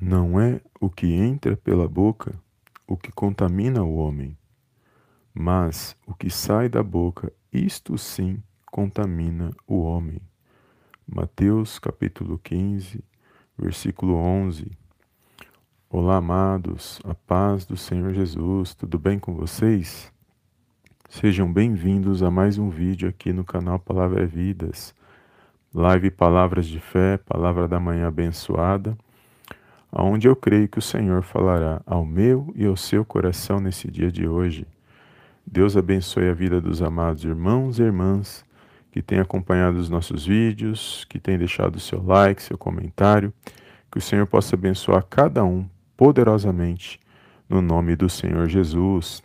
Não é o que entra pela boca o que contamina o homem, mas o que sai da boca, isto sim contamina o homem. Mateus capítulo 15, versículo 11. Olá, amados, a paz do Senhor Jesus, tudo bem com vocês? Sejam bem-vindos a mais um vídeo aqui no canal Palavra é Vidas, live Palavras de Fé, Palavra da Manhã Abençoada aonde eu creio que o Senhor falará ao meu e ao seu coração nesse dia de hoje. Deus abençoe a vida dos amados irmãos e irmãs que têm acompanhado os nossos vídeos, que têm deixado seu like, seu comentário. Que o Senhor possa abençoar cada um poderosamente no nome do Senhor Jesus.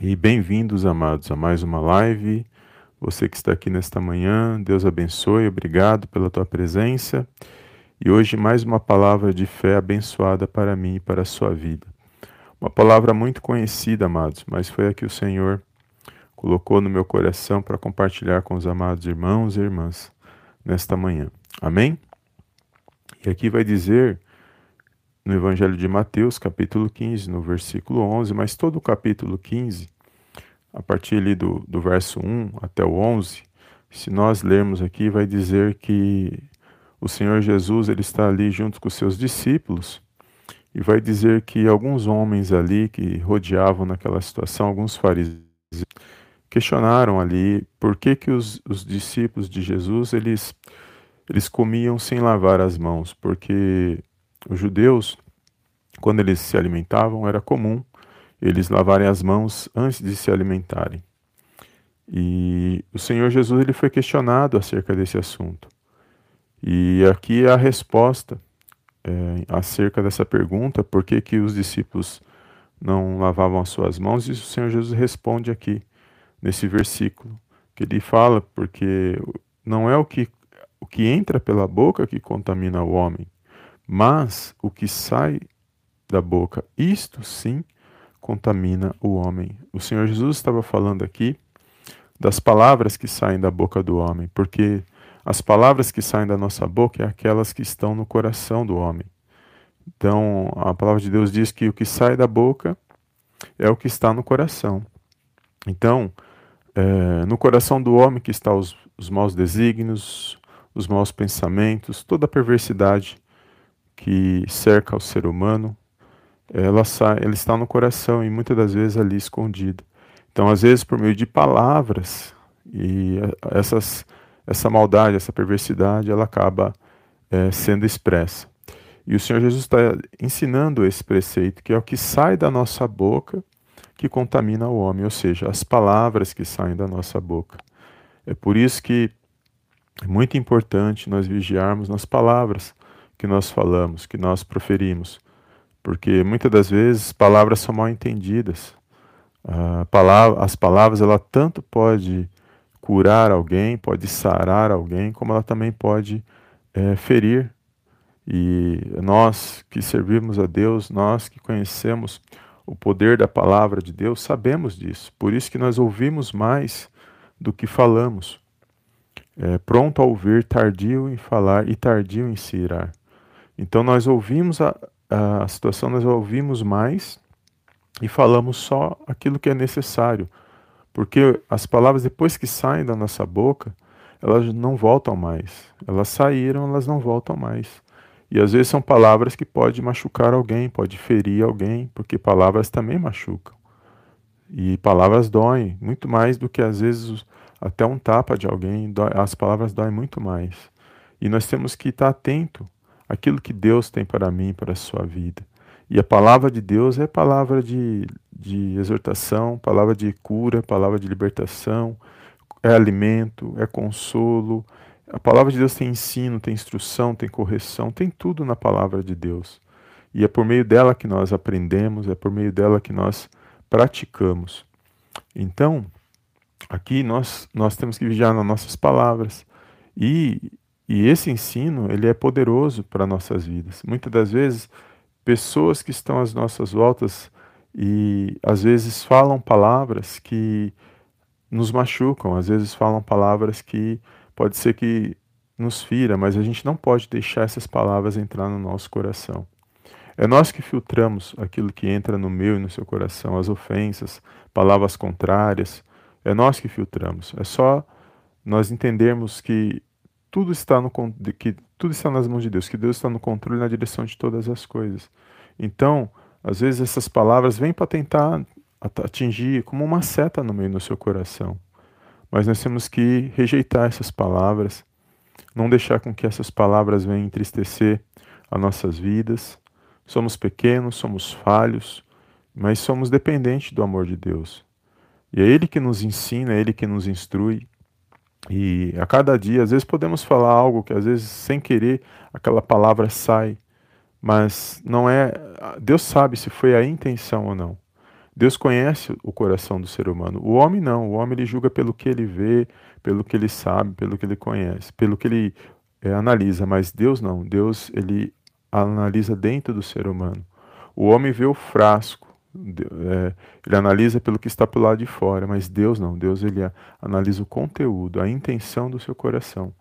E bem-vindos, amados, a mais uma live. Você que está aqui nesta manhã, Deus abençoe, obrigado pela tua presença. E hoje mais uma palavra de fé abençoada para mim e para a sua vida. Uma palavra muito conhecida, amados, mas foi a que o Senhor colocou no meu coração para compartilhar com os amados irmãos e irmãs nesta manhã. Amém? E aqui vai dizer no Evangelho de Mateus, capítulo 15, no versículo 11, mas todo o capítulo 15, a partir ali do, do verso 1 até o 11, se nós lermos aqui, vai dizer que o Senhor Jesus ele está ali junto com os seus discípulos e vai dizer que alguns homens ali que rodeavam naquela situação, alguns fariseus, questionaram ali por que, que os, os discípulos de Jesus eles, eles comiam sem lavar as mãos, porque os judeus, quando eles se alimentavam, era comum eles lavarem as mãos antes de se alimentarem. E o Senhor Jesus ele foi questionado acerca desse assunto. E aqui a resposta é, acerca dessa pergunta, por que, que os discípulos não lavavam as suas mãos, e o Senhor Jesus responde aqui, nesse versículo, que ele fala, porque não é o que, o que entra pela boca que contamina o homem, mas o que sai da boca, isto sim contamina o homem. O Senhor Jesus estava falando aqui das palavras que saem da boca do homem, porque as palavras que saem da nossa boca é aquelas que estão no coração do homem. Então, a palavra de Deus diz que o que sai da boca é o que está no coração. Então, é, no coração do homem que está os, os maus desígnios, os maus pensamentos, toda a perversidade que cerca o ser humano, ela, sai, ela está no coração e muitas das vezes ali escondida. Então, às vezes, por meio de palavras, e essas essa maldade, essa perversidade, ela acaba é, sendo expressa. E o Senhor Jesus está ensinando esse preceito, que é o que sai da nossa boca que contamina o homem, ou seja, as palavras que saem da nossa boca. É por isso que é muito importante nós vigiarmos nas palavras que nós falamos, que nós proferimos, porque muitas das vezes palavras são mal entendidas. Palavra, as palavras ela tanto pode curar alguém, pode sarar alguém, como ela também pode é, ferir. E nós que servimos a Deus, nós que conhecemos o poder da palavra de Deus, sabemos disso. Por isso que nós ouvimos mais do que falamos. É, pronto a ouvir, tardio em falar e tardio em se irar. Então nós ouvimos a, a situação, nós ouvimos mais e falamos só aquilo que é necessário porque as palavras, depois que saem da nossa boca, elas não voltam mais. Elas saíram, elas não voltam mais. E às vezes são palavras que podem machucar alguém, pode ferir alguém, porque palavras também machucam. E palavras doem muito mais do que às vezes até um tapa de alguém, dói, as palavras doem muito mais. E nós temos que estar atento àquilo que Deus tem para mim, para a sua vida. E a palavra de Deus é palavra de de exortação, palavra de cura, palavra de libertação, é alimento, é consolo. A palavra de Deus tem ensino, tem instrução, tem correção, tem tudo na palavra de Deus. E é por meio dela que nós aprendemos, é por meio dela que nós praticamos. Então, aqui nós, nós temos que vigiar nas nossas palavras. E, e esse ensino, ele é poderoso para nossas vidas. Muitas das vezes, pessoas que estão às nossas voltas e às vezes falam palavras que nos machucam, às vezes falam palavras que pode ser que nos fira, mas a gente não pode deixar essas palavras entrar no nosso coração. É nós que filtramos aquilo que entra no meu e no seu coração, as ofensas, palavras contrárias. É nós que filtramos. É só nós entendermos que tudo está no que tudo está nas mãos de Deus, que Deus está no controle e na direção de todas as coisas. Então, às vezes essas palavras vêm para tentar atingir como uma seta no meio do seu coração. Mas nós temos que rejeitar essas palavras, não deixar com que essas palavras venham entristecer as nossas vidas. Somos pequenos, somos falhos, mas somos dependentes do amor de Deus. E é Ele que nos ensina, é Ele que nos instrui. E a cada dia, às vezes podemos falar algo que às vezes sem querer aquela palavra sai, mas não é. Deus sabe se foi a intenção ou não. Deus conhece o coração do ser humano. O homem não. O homem ele julga pelo que ele vê, pelo que ele sabe, pelo que ele conhece, pelo que ele é, analisa. Mas Deus não. Deus ele analisa dentro do ser humano. O homem vê o frasco. É, ele analisa pelo que está pelo lado de fora, mas Deus não. Deus ele analisa o conteúdo, a intenção do seu coração.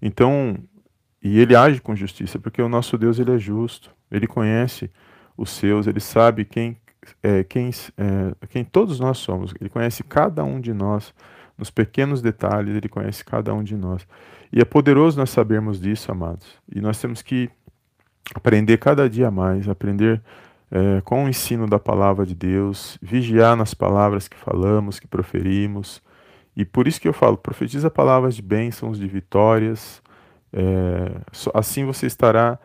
Então, e ele age com justiça, porque o nosso Deus ele é justo. Ele conhece os seus, ele sabe quem é, quem, é, quem todos nós somos. Ele conhece cada um de nós, nos pequenos detalhes, ele conhece cada um de nós. E é poderoso nós sabermos disso, amados. E nós temos que aprender cada dia mais, aprender é, com o ensino da palavra de Deus, vigiar nas palavras que falamos, que proferimos. E por isso que eu falo, profetiza palavras de bênçãos, de vitórias. É, assim você estará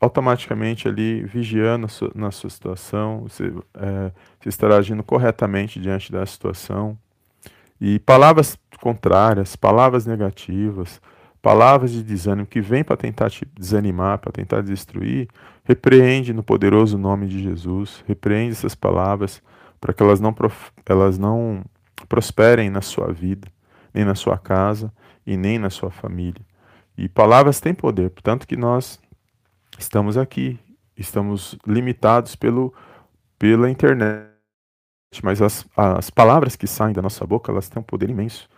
automaticamente ali vigiando a sua, na sua situação, você, é, você estará agindo corretamente diante da situação. E palavras contrárias, palavras negativas, palavras de desânimo que vêm para tentar te desanimar, para tentar destruir, repreende no poderoso nome de Jesus, repreende essas palavras para que elas não, elas não prosperem na sua vida, nem na sua casa e nem na sua família. E palavras têm poder, portanto que nós estamos aqui, estamos limitados pelo, pela internet, mas as, as palavras que saem da nossa boca, elas têm um poder imenso.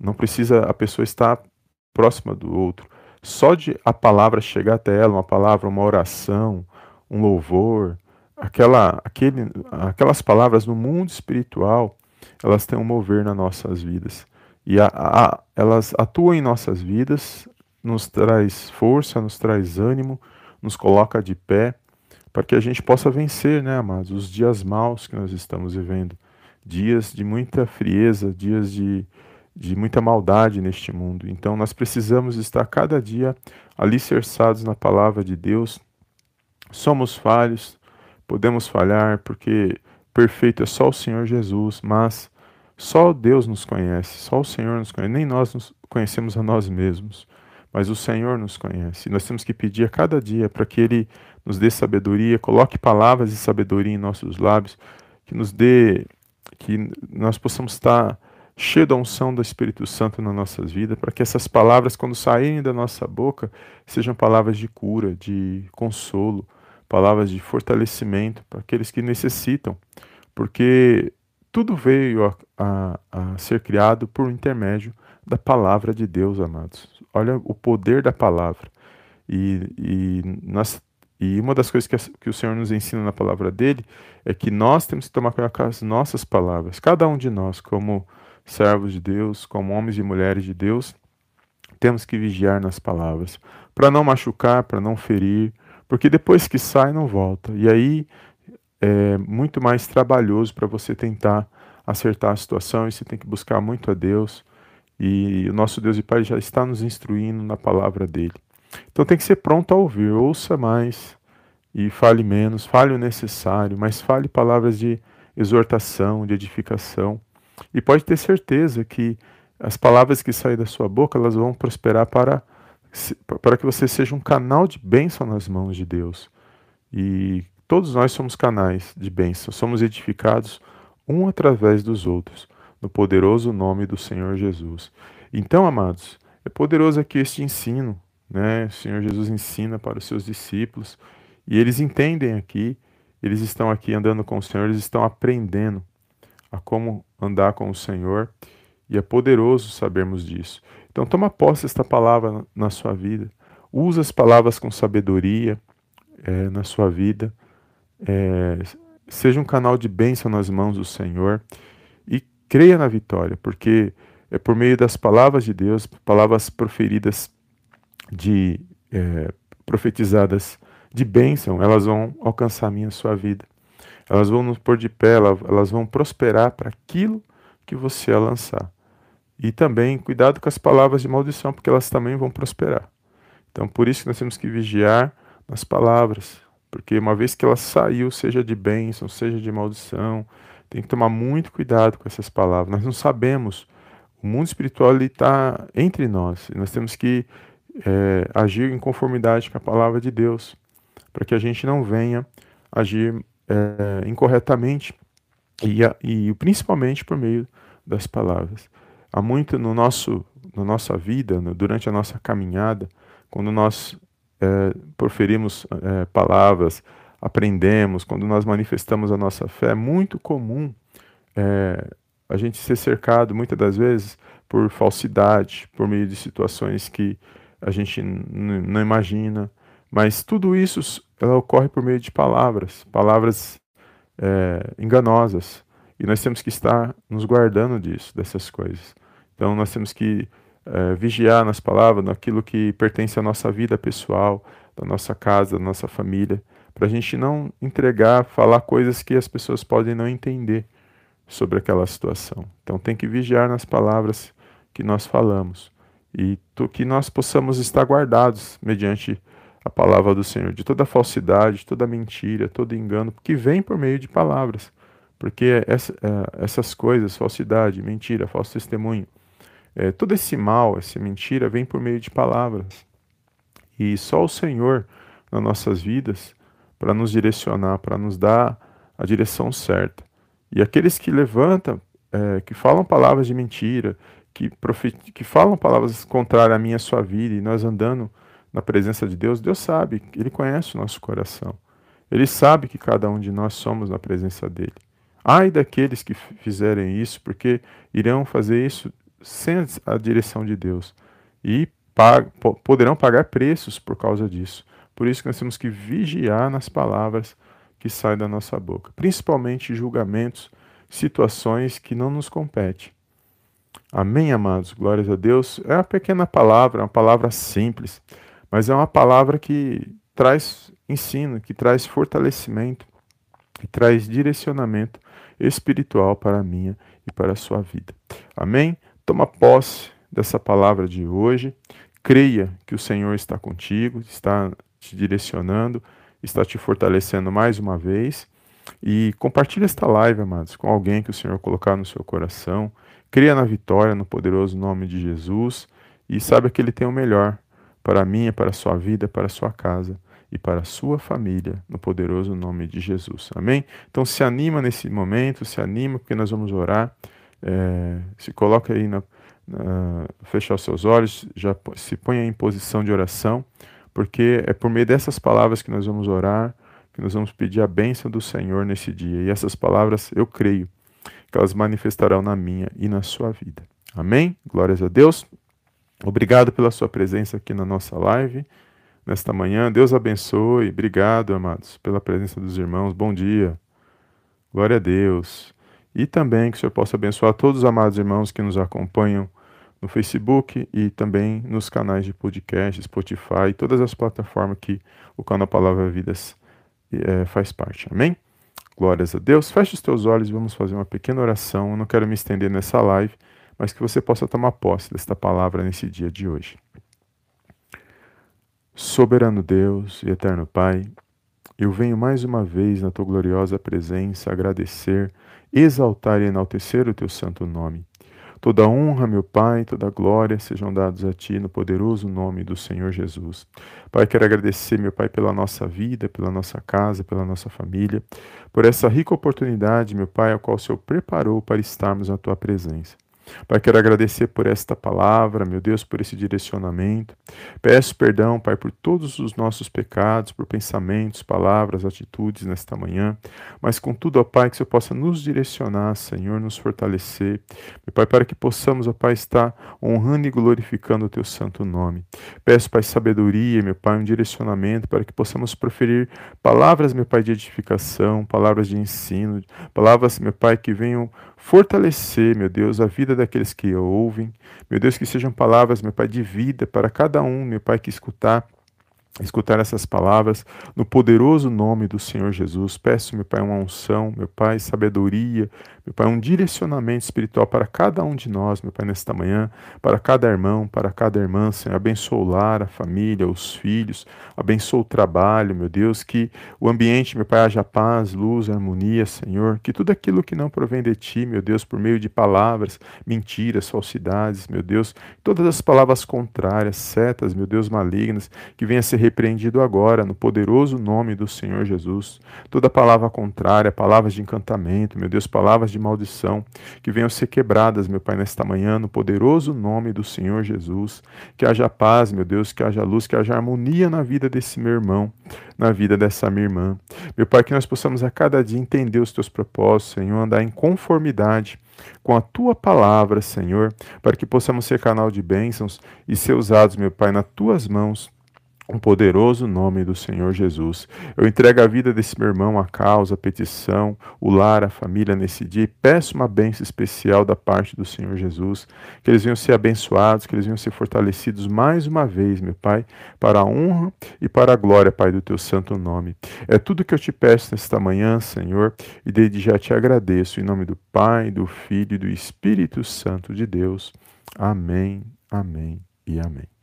Não precisa a pessoa estar próxima do outro. Só de a palavra chegar até ela, uma palavra, uma oração, um louvor, aquela, aquele, aquelas palavras no mundo espiritual, elas têm um mover nas nossas vidas. E a, a, elas atuam em nossas vidas, nos traz força, nos traz ânimo, nos coloca de pé, para que a gente possa vencer, né, amados, os dias maus que nós estamos vivendo. Dias de muita frieza, dias de, de muita maldade neste mundo. Então nós precisamos estar cada dia alicerçados na palavra de Deus. Somos falhos, podemos falhar, porque perfeito é só o Senhor Jesus, mas só Deus nos conhece, só o Senhor nos conhece, nem nós nos conhecemos a nós mesmos mas o Senhor nos conhece. Nós temos que pedir a cada dia para que Ele nos dê sabedoria, coloque palavras de sabedoria em nossos lábios, que nos dê, que nós possamos estar cheios da unção do Espírito Santo nas nossas vidas, para que essas palavras, quando saírem da nossa boca, sejam palavras de cura, de consolo, palavras de fortalecimento para aqueles que necessitam, porque tudo veio a, a, a ser criado por intermédio da palavra de Deus, amados. Olha o poder da palavra. E, e, nós, e uma das coisas que, que o Senhor nos ensina na palavra dele é que nós temos que tomar cuidado com as nossas palavras. Cada um de nós, como servos de Deus, como homens e mulheres de Deus, temos que vigiar nas palavras, para não machucar, para não ferir, porque depois que sai, não volta. E aí é muito mais trabalhoso para você tentar acertar a situação e você tem que buscar muito a Deus e o nosso Deus e Pai já está nos instruindo na palavra dele. Então tem que ser pronto a ouvir, ouça mais e fale menos, fale o necessário, mas fale palavras de exortação, de edificação. E pode ter certeza que as palavras que saem da sua boca, elas vão prosperar para, para que você seja um canal de bênção nas mãos de Deus. E todos nós somos canais de bênção, somos edificados um através dos outros no poderoso nome do Senhor Jesus. Então, amados, é poderoso aqui este ensino, né? O Senhor Jesus ensina para os seus discípulos e eles entendem aqui, eles estão aqui andando com o Senhor, eles estão aprendendo a como andar com o Senhor e é poderoso sabermos disso. Então, toma posse desta palavra na sua vida, usa as palavras com sabedoria é, na sua vida, é, seja um canal de bênção nas mãos do Senhor e creia na vitória, porque é por meio das palavras de Deus, palavras proferidas de é, profetizadas de bênção, elas vão alcançar a minha sua vida. Elas vão nos pôr de pé, elas vão prosperar para aquilo que você a lançar. E também cuidado com as palavras de maldição, porque elas também vão prosperar. Então, por isso que nós temos que vigiar nas palavras, porque uma vez que ela saiu, seja de bênção, seja de maldição, tem que tomar muito cuidado com essas palavras. Nós não sabemos. O mundo espiritual está entre nós e nós temos que é, agir em conformidade com a palavra de Deus, para que a gente não venha agir é, incorretamente e, e principalmente por meio das palavras. Há muito no nosso, na nossa vida, no, durante a nossa caminhada, quando nós é, proferimos é, palavras, aprendemos, quando nós manifestamos a nossa fé, é muito comum é, a gente ser cercado, muitas das vezes, por falsidade, por meio de situações que a gente não imagina. Mas tudo isso ela ocorre por meio de palavras, palavras é, enganosas. E nós temos que estar nos guardando disso, dessas coisas. Então nós temos que é, vigiar nas palavras, naquilo que pertence à nossa vida pessoal, da nossa casa, da nossa família, para a gente não entregar, falar coisas que as pessoas podem não entender sobre aquela situação. Então tem que vigiar nas palavras que nós falamos e que nós possamos estar guardados mediante a palavra do Senhor, de toda falsidade, toda mentira, todo engano, que vem por meio de palavras. Porque essa, é, essas coisas, falsidade, mentira, falso testemunho, é, todo esse mal, essa mentira, vem por meio de palavras. E só o Senhor, nas nossas vidas, para nos direcionar, para nos dar a direção certa. E aqueles que levantam, é, que falam palavras de mentira, que, que falam palavras contrárias à minha à sua vida, e nós andando na presença de Deus, Deus sabe, Ele conhece o nosso coração. Ele sabe que cada um de nós somos na presença dele. Ai daqueles que fizerem isso, porque irão fazer isso sem a direção de Deus e pag poderão pagar preços por causa disso. Por isso que nós temos que vigiar nas palavras que saem da nossa boca, principalmente julgamentos, situações que não nos competem. Amém, amados? Glórias a Deus. É uma pequena palavra, uma palavra simples, mas é uma palavra que traz ensino, que traz fortalecimento, que traz direcionamento espiritual para a minha e para a sua vida. Amém? Toma posse dessa palavra de hoje. Creia que o Senhor está contigo, está te direcionando, está te fortalecendo mais uma vez. E compartilhe esta live, amados, com alguém que o Senhor colocar no seu coração. Creia na vitória, no poderoso nome de Jesus. E saiba que Ele tem o melhor para a minha, para a sua vida, para a sua casa e para a sua família, no poderoso nome de Jesus. Amém? Então se anima nesse momento, se anima, porque nós vamos orar. É, se coloca aí na, na, os seus olhos, já se ponha em posição de oração, porque é por meio dessas palavras que nós vamos orar, que nós vamos pedir a bênção do Senhor nesse dia. E essas palavras, eu creio, que elas manifestarão na minha e na sua vida. Amém? Glórias a Deus. Obrigado pela sua presença aqui na nossa live nesta manhã. Deus abençoe. Obrigado, amados, pela presença dos irmãos. Bom dia. Glória a Deus. E também que o Senhor possa abençoar todos os amados irmãos que nos acompanham no Facebook e também nos canais de podcast, Spotify todas as plataformas que o canal Palavra Vidas é, faz parte. Amém? Glórias a Deus. Feche os teus olhos e vamos fazer uma pequena oração. Eu não quero me estender nessa live mas que você possa tomar posse desta palavra nesse dia de hoje. Soberano Deus e eterno Pai, eu venho mais uma vez na tua gloriosa presença agradecer, exaltar e enaltecer o teu santo nome. Toda honra, meu Pai, toda glória sejam dados a Ti no poderoso nome do Senhor Jesus. Pai, quero agradecer, meu Pai, pela nossa vida, pela nossa casa, pela nossa família, por essa rica oportunidade, meu Pai, a qual o Senhor preparou para estarmos na Tua presença. Pai, quero agradecer por esta palavra, meu Deus, por esse direcionamento. Peço perdão, Pai, por todos os nossos pecados, por pensamentos, palavras, atitudes nesta manhã, mas contudo, ó Pai, que você possa nos direcionar, Senhor, nos fortalecer. Meu Pai, para que possamos, ó Pai, estar honrando e glorificando o teu santo nome. Peço, Pai, sabedoria, meu Pai, um direcionamento para que possamos proferir palavras, meu Pai, de edificação, palavras de ensino, palavras, meu Pai, que venham fortalecer, meu Deus, a vida daqueles que ouvem. Meu Deus, que sejam palavras, meu Pai, de vida para cada um, meu Pai, que escutar escutar essas palavras no poderoso nome do Senhor Jesus. Peço, meu Pai, uma unção, meu Pai, sabedoria, meu Pai, um direcionamento espiritual para cada um de nós, meu Pai, nesta manhã, para cada irmão, para cada irmã, Senhor. Abençoa o lar, a família, os filhos, abençoa o trabalho, meu Deus, que o ambiente, meu Pai, haja paz, luz, harmonia, Senhor, que tudo aquilo que não provém de Ti, meu Deus, por meio de palavras, mentiras, falsidades, meu Deus, todas as palavras contrárias, setas, meu Deus, malignas, que venha ser repreendido agora, no poderoso nome do Senhor Jesus. Toda palavra contrária, palavras de encantamento, meu Deus, palavras de maldição, que venham ser quebradas, meu Pai, nesta manhã, no poderoso nome do Senhor Jesus. Que haja paz, meu Deus, que haja luz, que haja harmonia na vida desse meu irmão, na vida dessa minha irmã. Meu Pai, que nós possamos a cada dia entender os teus propósitos, Senhor, andar em conformidade com a tua palavra, Senhor, para que possamos ser canal de bênçãos e ser usados, meu Pai, nas tuas mãos um poderoso nome do Senhor Jesus. Eu entrego a vida desse meu irmão, a causa, a petição, o lar, a família nesse dia e peço uma bênção especial da parte do Senhor Jesus, que eles venham ser abençoados, que eles venham ser fortalecidos mais uma vez, meu Pai, para a honra e para a glória, Pai, do teu santo nome. É tudo que eu te peço nesta manhã, Senhor, e desde já te agradeço, em nome do Pai, do Filho e do Espírito Santo de Deus. Amém, amém e amém.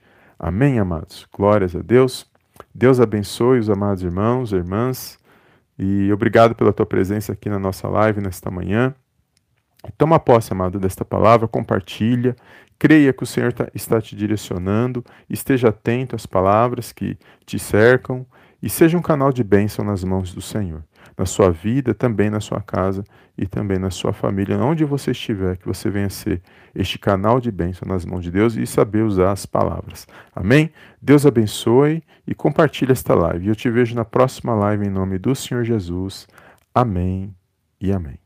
Amém, amados? Glórias a Deus. Deus abençoe os amados irmãos irmãs. E obrigado pela tua presença aqui na nossa live nesta manhã. Toma posse, amado, desta palavra, compartilha, creia que o Senhor tá, está te direcionando, esteja atento às palavras que te cercam e seja um canal de bênção nas mãos do Senhor na sua vida, também na sua casa e também na sua família, onde você estiver, que você venha ser este canal de bênção nas mãos de Deus e saber usar as palavras. Amém? Deus abençoe e compartilhe esta live. Eu te vejo na próxima live em nome do Senhor Jesus. Amém e amém.